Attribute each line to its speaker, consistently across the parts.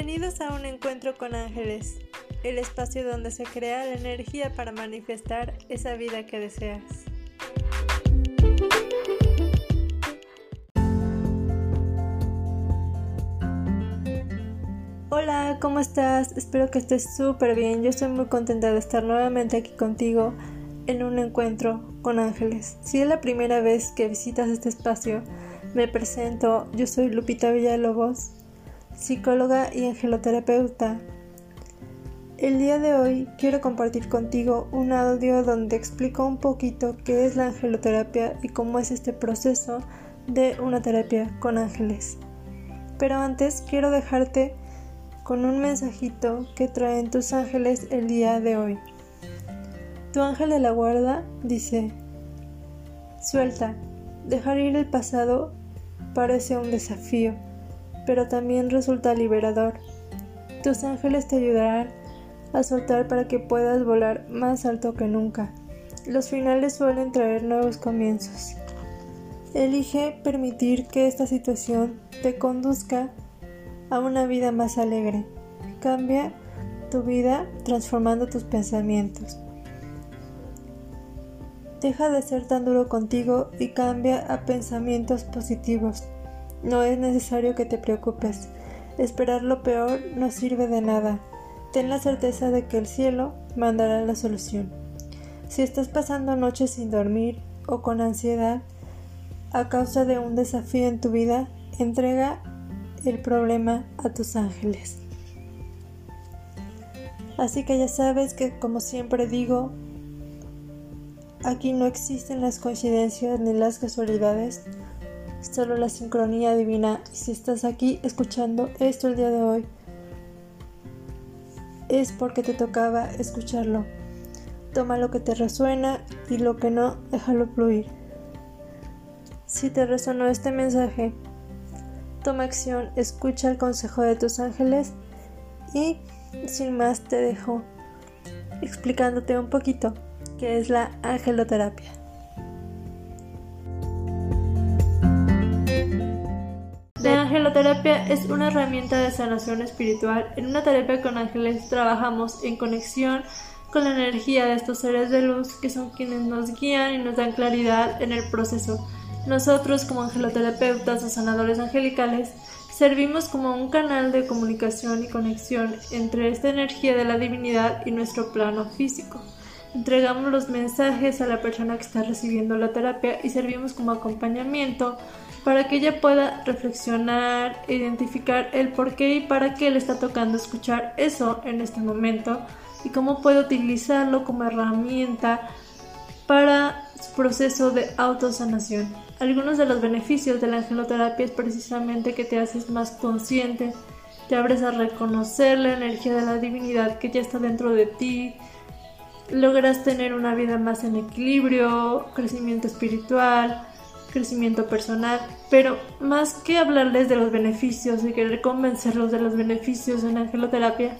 Speaker 1: Bienvenidos a un encuentro con ángeles, el espacio donde se crea la energía para manifestar esa vida que deseas. Hola, ¿cómo estás? Espero que estés súper bien. Yo estoy muy contenta de estar nuevamente aquí contigo en un encuentro con ángeles. Si es la primera vez que visitas este espacio, me presento. Yo soy Lupita Villalobos psicóloga y angeloterapeuta. El día de hoy quiero compartir contigo un audio donde explico un poquito qué es la angeloterapia y cómo es este proceso de una terapia con ángeles. Pero antes quiero dejarte con un mensajito que traen tus ángeles el día de hoy. Tu ángel de la guarda dice, suelta, dejar ir el pasado parece un desafío pero también resulta liberador. Tus ángeles te ayudarán a soltar para que puedas volar más alto que nunca. Los finales suelen traer nuevos comienzos. Elige permitir que esta situación te conduzca a una vida más alegre. Cambia tu vida transformando tus pensamientos. Deja de ser tan duro contigo y cambia a pensamientos positivos. No es necesario que te preocupes. Esperar lo peor no sirve de nada. Ten la certeza de que el cielo mandará la solución. Si estás pasando noches sin dormir o con ansiedad a causa de un desafío en tu vida, entrega el problema a tus ángeles. Así que ya sabes que, como siempre digo, aquí no existen las coincidencias ni las casualidades solo la sincronía divina. Y si estás aquí escuchando esto el día de hoy, es porque te tocaba escucharlo. Toma lo que te resuena y lo que no, déjalo fluir. Si te resonó este mensaje, toma acción, escucha el consejo de tus ángeles y sin más te dejo explicándote un poquito qué es la angeloterapia. La angeloterapia es una herramienta de sanación espiritual. En una terapia con ángeles trabajamos en conexión con la energía de estos seres de luz que son quienes nos guían y nos dan claridad en el proceso. Nosotros como angeloterapeutas o sanadores angelicales servimos como un canal de comunicación y conexión entre esta energía de la divinidad y nuestro plano físico. Entregamos los mensajes a la persona que está recibiendo la terapia y servimos como acompañamiento para que ella pueda reflexionar, identificar el por qué y para qué le está tocando escuchar eso en este momento y cómo puede utilizarlo como herramienta para su proceso de autosanación. Algunos de los beneficios de la angeloterapia es precisamente que te haces más consciente, te abres a reconocer la energía de la divinidad que ya está dentro de ti, logras tener una vida más en equilibrio, crecimiento espiritual, crecimiento personal, pero más que hablarles de los beneficios y querer convencerlos de los beneficios en angeloterapia,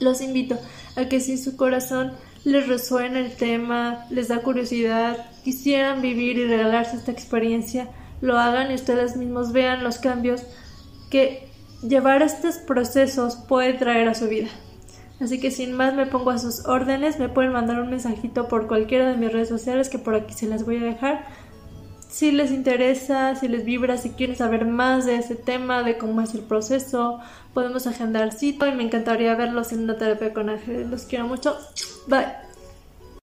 Speaker 1: los invito a que si su corazón les resuena el tema, les da curiosidad, quisieran vivir y regalarse esta experiencia, lo hagan y ustedes mismos vean los cambios que llevar estos procesos puede traer a su vida. Así que sin más me pongo a sus órdenes, me pueden mandar un mensajito por cualquiera de mis redes sociales que por aquí se las voy a dejar si les interesa, si les vibra, si quieren saber más de ese tema, de cómo es el proceso, podemos agendar cita y me encantaría verlos en una terapia con ángeles. Los quiero mucho. Bye.